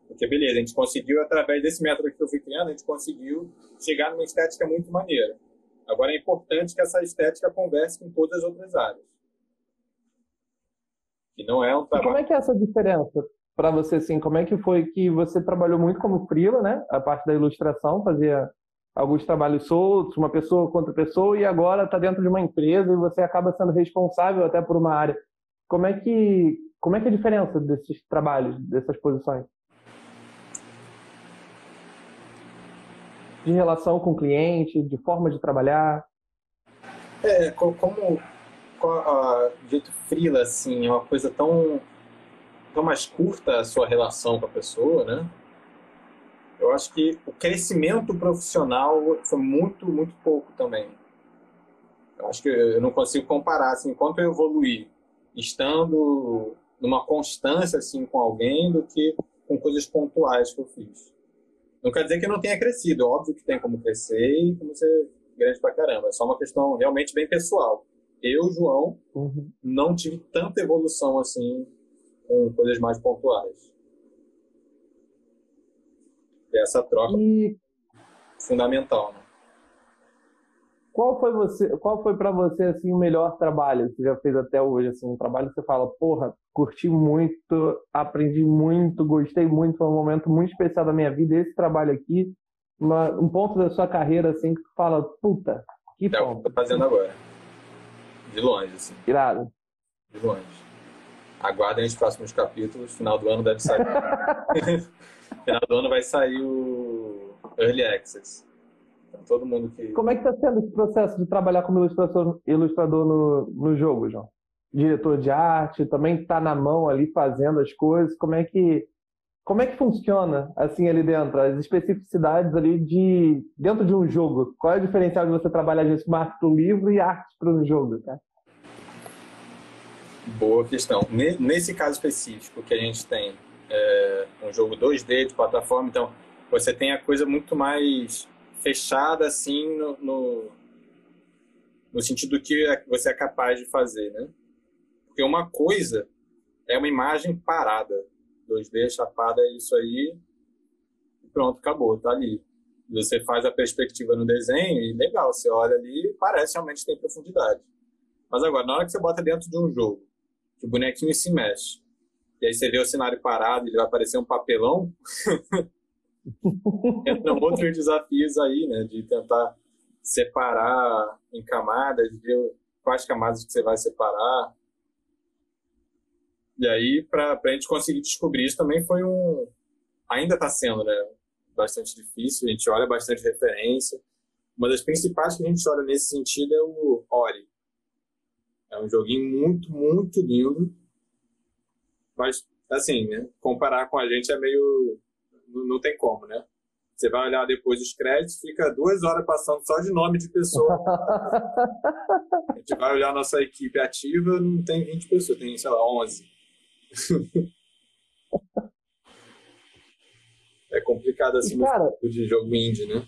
Porque beleza, a gente conseguiu através desse método que eu fui criando, a gente conseguiu chegar numa estética muito maneira. Agora é importante que essa estética converse com todas as outras áreas. Que não é um trabalho. E como é que é essa diferença para você assim? Como é que foi que você trabalhou muito como freela, né? A parte da ilustração, fazia alguns trabalhos soltos, uma pessoa contra pessoa, e agora está dentro de uma empresa e você acaba sendo responsável até por uma área. Como é que, como é, que é a diferença desses trabalhos, dessas posições? De relação com o cliente, de forma de trabalhar? É, como, a, jeito frila, assim, é uma coisa tão, tão mais curta a sua relação com a pessoa, né? Eu acho que o crescimento profissional foi muito, muito pouco também. Eu acho que eu não consigo comparar, assim, quanto eu evoluí estando numa constância, assim, com alguém do que com coisas pontuais que eu fiz. Não quer dizer que eu não tenha crescido, óbvio que tem como crescer e como ser grande pra caramba. É só uma questão realmente bem pessoal. Eu, João, uhum. não tive tanta evolução assim com coisas mais pontuais essa troca e... fundamental. Né? Qual foi você, qual foi para você assim o melhor trabalho que você já fez até hoje, assim, um trabalho que você fala, porra, curti muito, aprendi muito, gostei muito, foi um momento muito especial da minha vida esse trabalho aqui, uma, um ponto da sua carreira assim que tu fala, puta, que é ponto. que tô fazendo agora. De longe, assim. Irado. De longe. Aguardem os próximos capítulos, final do ano deve sair. final do ano vai sair o Early Access. Então, todo mundo que. Como é que está sendo esse processo de trabalhar como ilustrador, ilustrador no, no jogo, João? Diretor de arte, também está na mão ali fazendo as coisas. Como é que como é que funciona assim ali dentro as especificidades ali de dentro de um jogo? Qual é o diferencial de você trabalhar às vezes com arte para o livro e arte para o jogo, cara? Boa questão. Nesse caso específico que a gente tem é, um jogo 2D de plataforma, então você tem a coisa muito mais fechada assim no, no, no sentido do que é, você é capaz de fazer, né? Porque uma coisa é uma imagem parada, 2D chapada é isso aí, e pronto, acabou, tá ali. Você faz a perspectiva no desenho e legal, você olha ali parece realmente tem profundidade. Mas agora, na hora que você bota dentro de um jogo, que o bonequinho se mexe, e aí você vê o cenário parado, ele vai aparecer um papelão. Entram outros desafios aí, né? De tentar separar em camadas, ver quais camadas que você vai separar. E aí, para a gente conseguir descobrir isso também foi um. Ainda está sendo, né? bastante difícil, a gente olha bastante referência. Uma das principais que a gente olha nesse sentido é o Ori. É um joguinho muito, muito lindo. Mas, assim, né, comparar com a gente é meio. Não, tem como, né? Você vai olhar depois os créditos, fica duas horas passando só de nome de pessoa. a gente vai olhar nossa equipe ativa, não tem 20 pessoas, tem, sei lá, 11. é complicado assim cara, no de jogo indie, né?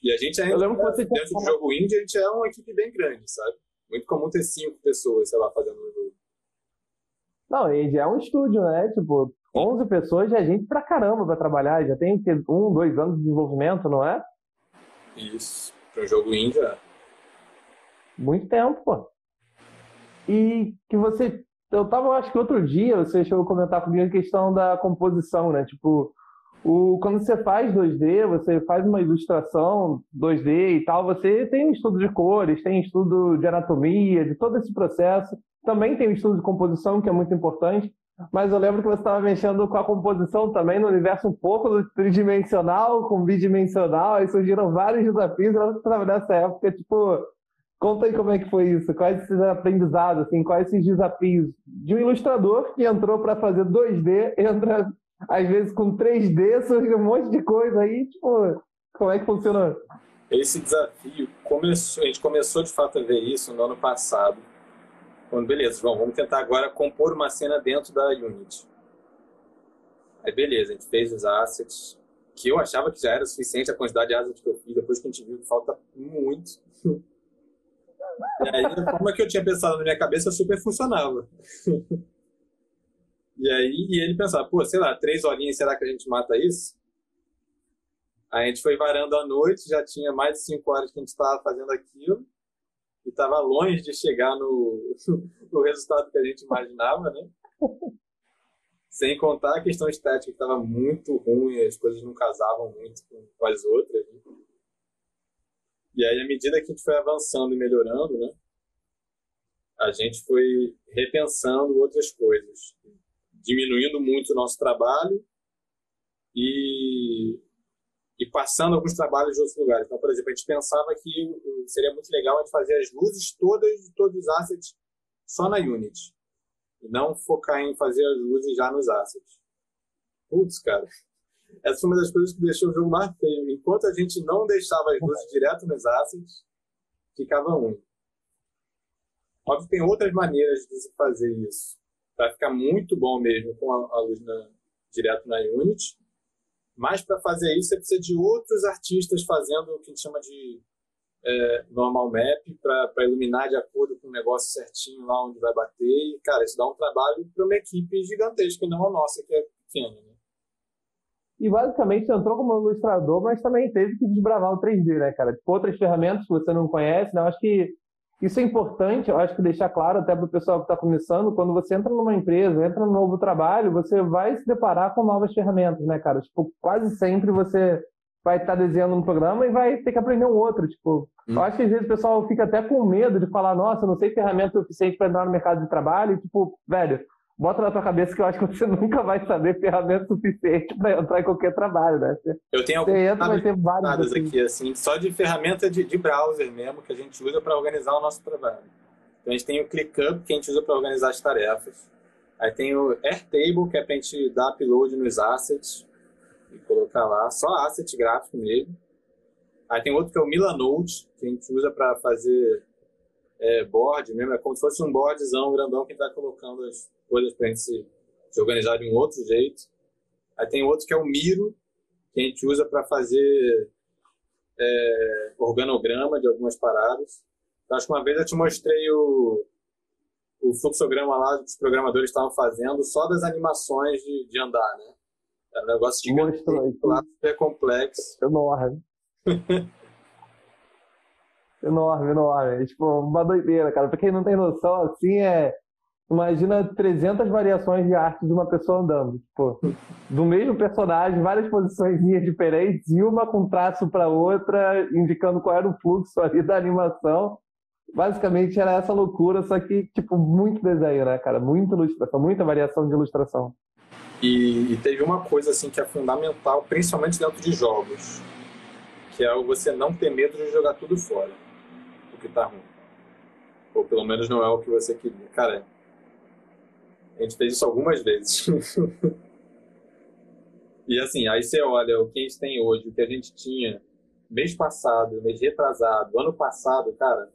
E a gente ainda, eu dentro do jogo indie, a gente é uma equipe bem grande, sabe? Muito comum ter cinco pessoas, sei lá, fazendo o jogo. Não, indie é um estúdio, né? Tipo, 11 pessoas já é gente pra caramba pra trabalhar. Já tem um, dois anos de desenvolvimento, não é? Isso. Para um jogo indie, é. Muito tempo, pô. E que você. Eu tava, acho que outro dia, você chegou a comentar comigo a questão da composição, né? Tipo, o, quando você faz 2D, você faz uma ilustração 2D e tal, você tem estudo de cores, tem estudo de anatomia, de todo esse processo. Também tem o estudo de composição, que é muito importante. Mas eu lembro que você estava mexendo com a composição também no universo um pouco tridimensional, com bidimensional, aí surgiram vários desafios nessa época, tipo, conta aí como é que foi isso, quais esses aprendizados, assim, quais esses desafios de um ilustrador que entrou para fazer 2D, entra às vezes com 3D, surge um monte de coisa aí, tipo, como é que funciona? Esse desafio começou, a gente começou de fato a ver isso no ano passado, quando, beleza, João, vamos tentar agora compor uma cena dentro da Unity. Aí, beleza, a gente fez os assets, que eu achava que já era suficiente a quantidade de assets que eu fiz, depois que a gente viu que falta muito. E aí, a forma que eu tinha pensado na minha cabeça super funcionava. E aí, e ele pensava, pô, sei lá, três horinhas, será que a gente mata isso? Aí a gente foi varando a noite, já tinha mais de cinco horas que a gente estava fazendo aquilo e estava longe de chegar no, no resultado que a gente imaginava, né? Sem contar a questão estética que estava muito ruim, as coisas não casavam muito com as outras. Né? E aí, à medida que a gente foi avançando e melhorando, né? A gente foi repensando outras coisas, diminuindo muito o nosso trabalho e e passando alguns trabalhos de outros lugares. Então, por exemplo, a gente pensava que seria muito legal a gente fazer as luzes todas de todos os assets só na Unity. E não focar em fazer as luzes já nos assets. Putz, cara. Essa foi uma das coisas que deixou o jogo mais feio. Enquanto a gente não deixava as luzes direto nos assets, ficava ruim. Óbvio que tem outras maneiras de se fazer isso. Para ficar muito bom mesmo com a, a luz na, direto na Unity mas para fazer isso, você precisa de outros artistas fazendo o que a gente chama de é, normal map para iluminar de acordo com o negócio certinho lá onde vai bater. E, cara, isso dá um trabalho para uma equipe gigantesca, não a nossa, que é pequena. Né? E basicamente você entrou como ilustrador, mas também teve que desbravar o 3D, né, cara? Tipo, outras ferramentas que você não conhece, né? Eu acho que isso é importante, eu acho que deixar claro até para o pessoal que está começando, quando você entra numa empresa, entra num novo trabalho, você vai se deparar com novas ferramentas, né, cara? Tipo, quase sempre você vai estar tá desenhando um programa e vai ter que aprender um outro. Tipo, hum. eu acho que às vezes o pessoal fica até com medo de falar, nossa, eu não sei ferramenta suficiente para entrar no mercado de trabalho. E, tipo, velho, bota na tua cabeça que eu acho que você nunca vai saber ferramenta suficiente para entrar em qualquer trabalho, né? Você, eu tenho algumas vários assim. aqui, assim, só de ferramenta de, de browser mesmo, que a gente usa para organizar o nosso trabalho. Então, a gente tem o ClickUp, que a gente usa para organizar as tarefas. Aí tem o Airtable, que é para a gente dar upload nos assets e colocar lá, só asset gráfico mesmo. Aí tem outro que é o Milanode, que a gente usa para fazer é, board mesmo, é como se fosse um boardzão grandão que a gente vai colocando as, coisas para a gente se, se, organizar de um outro jeito. Aí tem outro que é o Miro, que a gente usa para fazer é, organograma de algumas paradas. Então, acho que uma vez eu te mostrei o, o fluxograma lá que os programadores estavam fazendo só das animações de, de andar, né? Era um negócio gigante, super complexo. Enorme. enorme, enorme. É, tipo, uma doideira, cara. Pra quem não tem noção, assim, é Imagina 300 variações de arte de uma pessoa andando. Tipo, do mesmo personagem, várias posições diferentes, e uma com traço para outra, indicando qual era o fluxo ali da animação. Basicamente era essa loucura, só que, tipo, muito desenho, né, cara? Muita ilustração, muita variação de ilustração. E, e, teve uma coisa assim que é fundamental, principalmente dentro de jogos, que é você não ter medo de jogar tudo fora, o que tá ruim. Ou pelo menos não é o que você queria. Cara, a gente fez isso algumas vezes. e assim, aí você olha o que a gente tem hoje, o que a gente tinha mês passado, mês retrasado, ano passado, cara,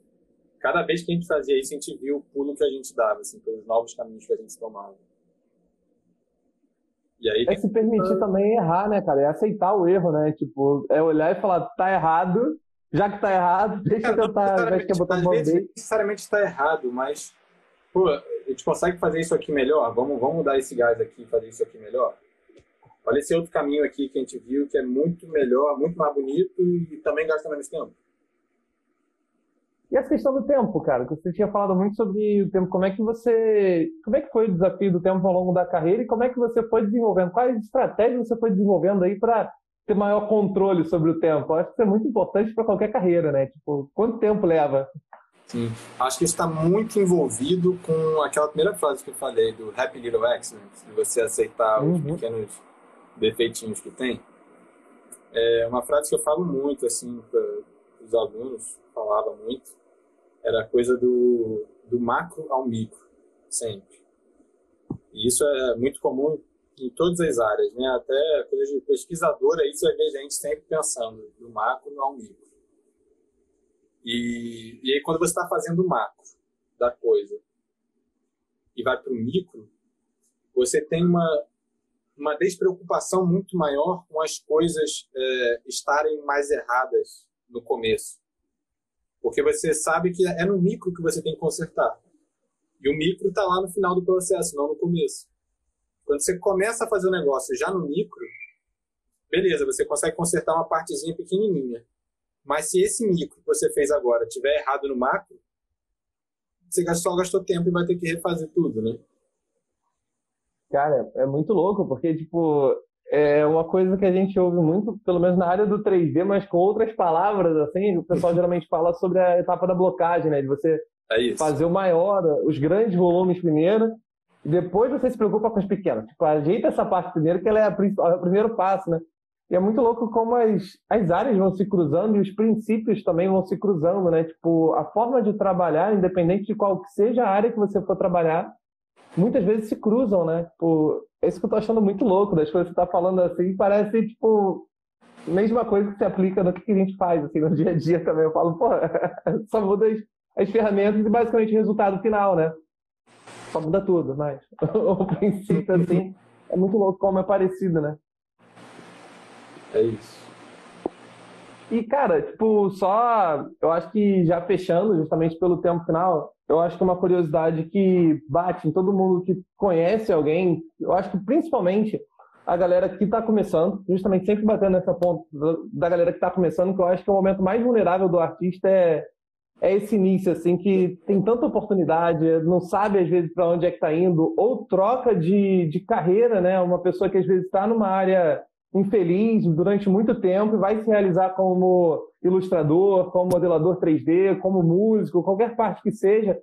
cada vez que a gente fazia isso, a gente viu o pulo que a gente dava, assim, pelos novos caminhos que a gente tomava. E aí, é se permitir também errar, né, cara? É aceitar o erro, né? Tipo, é olhar e falar, tá errado, já que tá errado, deixa eu tentar, já que é botar vezes, necessariamente tá errado, mas, pô, a gente consegue fazer isso aqui melhor? Vamos, vamos dar esse gás aqui e fazer isso aqui melhor? Olha esse outro caminho aqui que a gente viu, que é muito melhor, muito mais bonito e também gasta menos tempo. E essa questão do tempo, cara, que você tinha falado muito sobre o tempo, como é que você, como é que foi o desafio do tempo ao longo da carreira e como é que você foi desenvolvendo, quais estratégias você foi desenvolvendo aí para ter maior controle sobre o tempo? Eu acho que isso é muito importante para qualquer carreira, né? Tipo, quanto tempo leva? Sim, acho que isso está muito envolvido com aquela primeira frase que eu falei do Happy Little Accidents, de você aceitar uhum. os pequenos defeitinhos que tem. É uma frase que eu falo muito assim para os alunos, falava muito, era a coisa do, do macro ao micro, sempre. E isso é muito comum em todas as áreas, né? Até coisa de pesquisador, aí você vai ver gente sempre pensando do macro ao micro. E, e aí quando você está fazendo o macro da coisa e vai para o micro, você tem uma uma despreocupação muito maior com as coisas é, estarem mais erradas no começo. Porque você sabe que é no micro que você tem que consertar. E o micro está lá no final do processo, não no começo. Quando você começa a fazer o negócio já no micro, beleza, você consegue consertar uma partezinha pequenininha. Mas se esse micro que você fez agora tiver errado no macro, você só gastou tempo e vai ter que refazer tudo, né? Cara, é muito louco, porque, tipo, é uma coisa que a gente ouve muito, pelo menos na área do 3D, mas com outras palavras, assim, o pessoal geralmente fala sobre a etapa da blocagem, né? De você é fazer o maior, os grandes volumes primeiro, e depois você se preocupa com os pequenos. Tipo, ajeita essa parte primeiro, que ela é, a, o primeiro passo, né? E é muito louco como as, as áreas vão se cruzando e os princípios também vão se cruzando, né? Tipo, a forma de trabalhar, independente de qual que seja a área que você for trabalhar, muitas vezes se cruzam, né? Tipo, é isso que eu tô achando muito louco, das coisas que você tá falando assim, parece, tipo, mesma coisa que se aplica no que a gente faz, assim, no dia a dia também. Eu falo, pô, só muda as, as ferramentas e basicamente o resultado final, né? Só muda tudo, mas o princípio, assim, é muito louco como é parecido, né? É isso. E, cara, tipo, só. Eu acho que já fechando, justamente pelo tempo final, eu acho que é uma curiosidade que bate em todo mundo que conhece alguém, eu acho que principalmente a galera que está começando, justamente sempre batendo nessa ponta da galera que está começando, que eu acho que é o momento mais vulnerável do artista é, é esse início, assim, que tem tanta oportunidade, não sabe às vezes para onde é que está indo, ou troca de, de carreira, né? Uma pessoa que às vezes está numa área infeliz durante muito tempo e vai se realizar como ilustrador, como modelador 3D, como músico, qualquer parte que seja,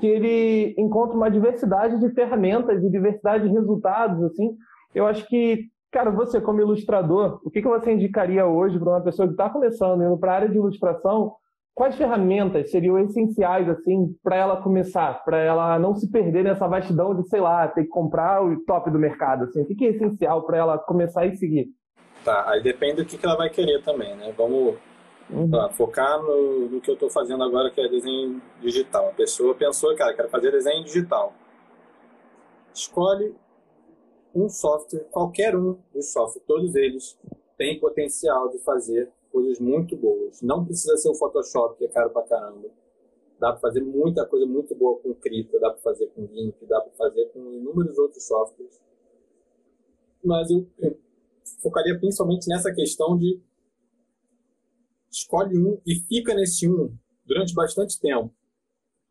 que ele encontra uma diversidade de ferramentas e diversidade de resultados, assim. Eu acho que, cara, você como ilustrador, o que, que você indicaria hoje para uma pessoa que está começando, indo para a área de ilustração, quais ferramentas seriam essenciais assim para ela começar, para ela não se perder nessa vastidão de, sei lá, ter que comprar o top do mercado, assim, o que é essencial para ela começar e seguir? Tá, aí depende do que ela vai querer também, né? Vamos uhum. tá, focar no, no, que eu estou fazendo agora, que é desenho digital. A pessoa pensou, cara, quero fazer desenho digital. Escolhe um software, qualquer um dos softwares, todos eles têm potencial de fazer coisas muito boas. Não precisa ser o Photoshop, que é caro pra caramba. Dá para fazer muita coisa muito boa com Krita, dá para fazer com GIMP, dá para fazer com inúmeros outros softwares. Mas eu, eu focaria principalmente nessa questão de escolhe um e fica nesse um durante bastante tempo.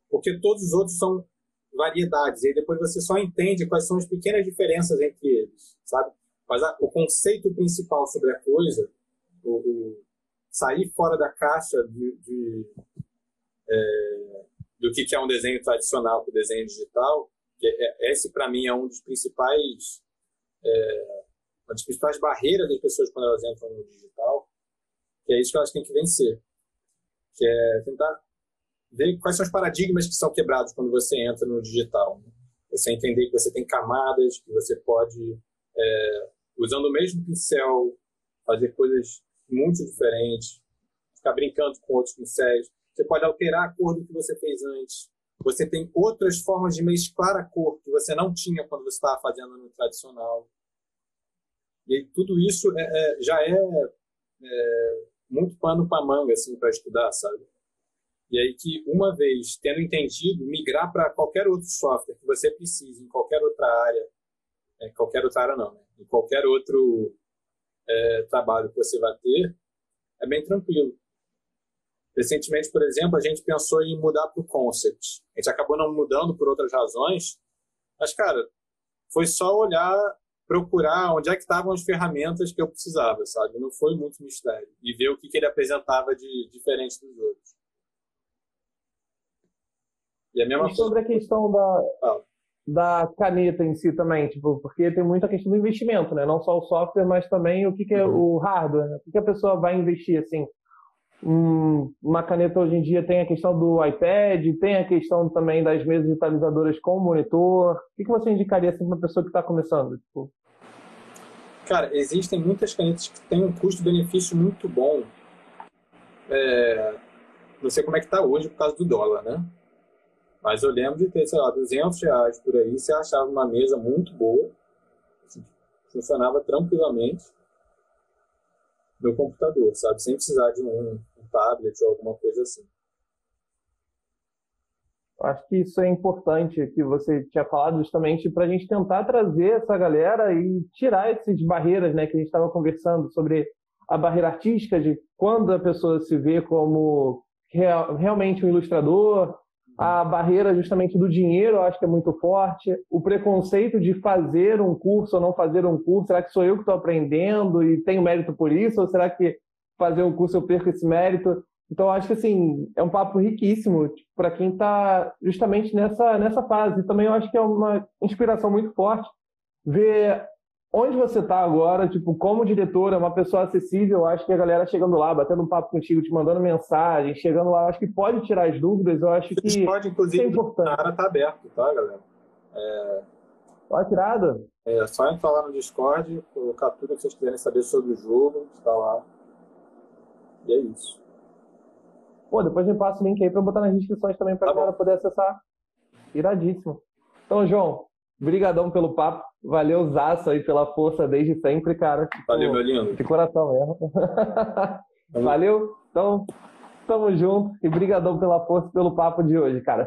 Porque todos os outros são variedades. E aí depois você só entende quais são as pequenas diferenças entre eles, sabe? Mas a, o conceito principal sobre a coisa, o, o, sair fora da caixa de, de é, do que, é um desenho tradicional para o desenho digital, que é, esse para mim é um dos principais é, uma das principais barreiras das pessoas quando elas entram no digital, que é isso que elas têm que vencer, que é tentar ver quais são os paradigmas que são quebrados quando você entra no digital. Né? Você entender que você tem camadas, que você pode, é, usando o mesmo pincel, fazer coisas muito diferentes, ficar brincando com outros pincéis. Você pode alterar a cor do que você fez antes. Você tem outras formas de mesclar a cor que você não tinha quando você estava fazendo no tradicional. E tudo isso é, é, já é, é, muito pano para manga assim, para estudar, sabe? E aí que, uma vez tendo entendido, migrar para qualquer outro software que você precise, em qualquer outra área, é, qualquer outra área não, né? em qualquer outro é, trabalho que você vai ter, é bem tranquilo. Recentemente, por exemplo, a gente pensou em mudar para o Concept. A gente acabou não mudando por outras razões, mas, cara, foi só olhar, procurar onde é que estavam as ferramentas que eu precisava, sabe? Não foi muito mistério. E ver o que, que ele apresentava de diferente dos outros. E a mesma e sobre a questão da, ah. Da caneta em si também, tipo, porque tem muita questão do investimento, né? Não só o software, mas também o que, que é uhum. o hardware, né? O que, que a pessoa vai investir, assim? uma caneta hoje em dia tem a questão do iPad, tem a questão também das mesas digitalizadoras com monitor. O que, que você indicaria assim, para uma pessoa que está começando? Tipo? Cara, existem muitas canetas que têm um custo-benefício muito bom. É... Não sei como é que está hoje por causa do dólar, né? Mas eu lembro de ter, sei lá, 200 reais por aí, você achava uma mesa muito boa, assim, funcionava tranquilamente no computador, sabe? Sem precisar de um, um tablet ou alguma coisa assim. Acho que isso é importante que você tinha falado justamente para a gente tentar trazer essa galera e tirar essas barreiras, né, que a gente estava conversando sobre a barreira artística de quando a pessoa se vê como real, realmente um ilustrador, a barreira justamente do dinheiro, eu acho que é muito forte. O preconceito de fazer um curso ou não fazer um curso, será que sou eu que estou aprendendo e tenho mérito por isso? Ou será que fazer um curso eu perco esse mérito? Então, acho que assim, é um papo riquíssimo para quem está justamente nessa, nessa fase. Também eu acho que é uma inspiração muito forte ver onde você está agora, tipo, como diretora, uma pessoa acessível, acho que a galera chegando lá, batendo um papo contigo, te mandando mensagem, chegando lá, acho que pode tirar as dúvidas, eu acho que pode, inclusive, é importante. a área tá aberto, tá, galera? É... Tirado. É só entrar lá no Discord, colocar tudo que vocês quiserem saber sobre o jogo, está lá. E é isso. Pô, depois me passa o link aí para botar nas descrições também para a tá galera poder acessar. Iradíssimo. Então, João, brigadão pelo papo. Valeu, Zaço, aí, pela força desde sempre, cara. Tipo, Valeu, meu lindo. De coração mesmo. Valeu. Então, tamo junto. E brigadão pela força pelo papo de hoje, cara.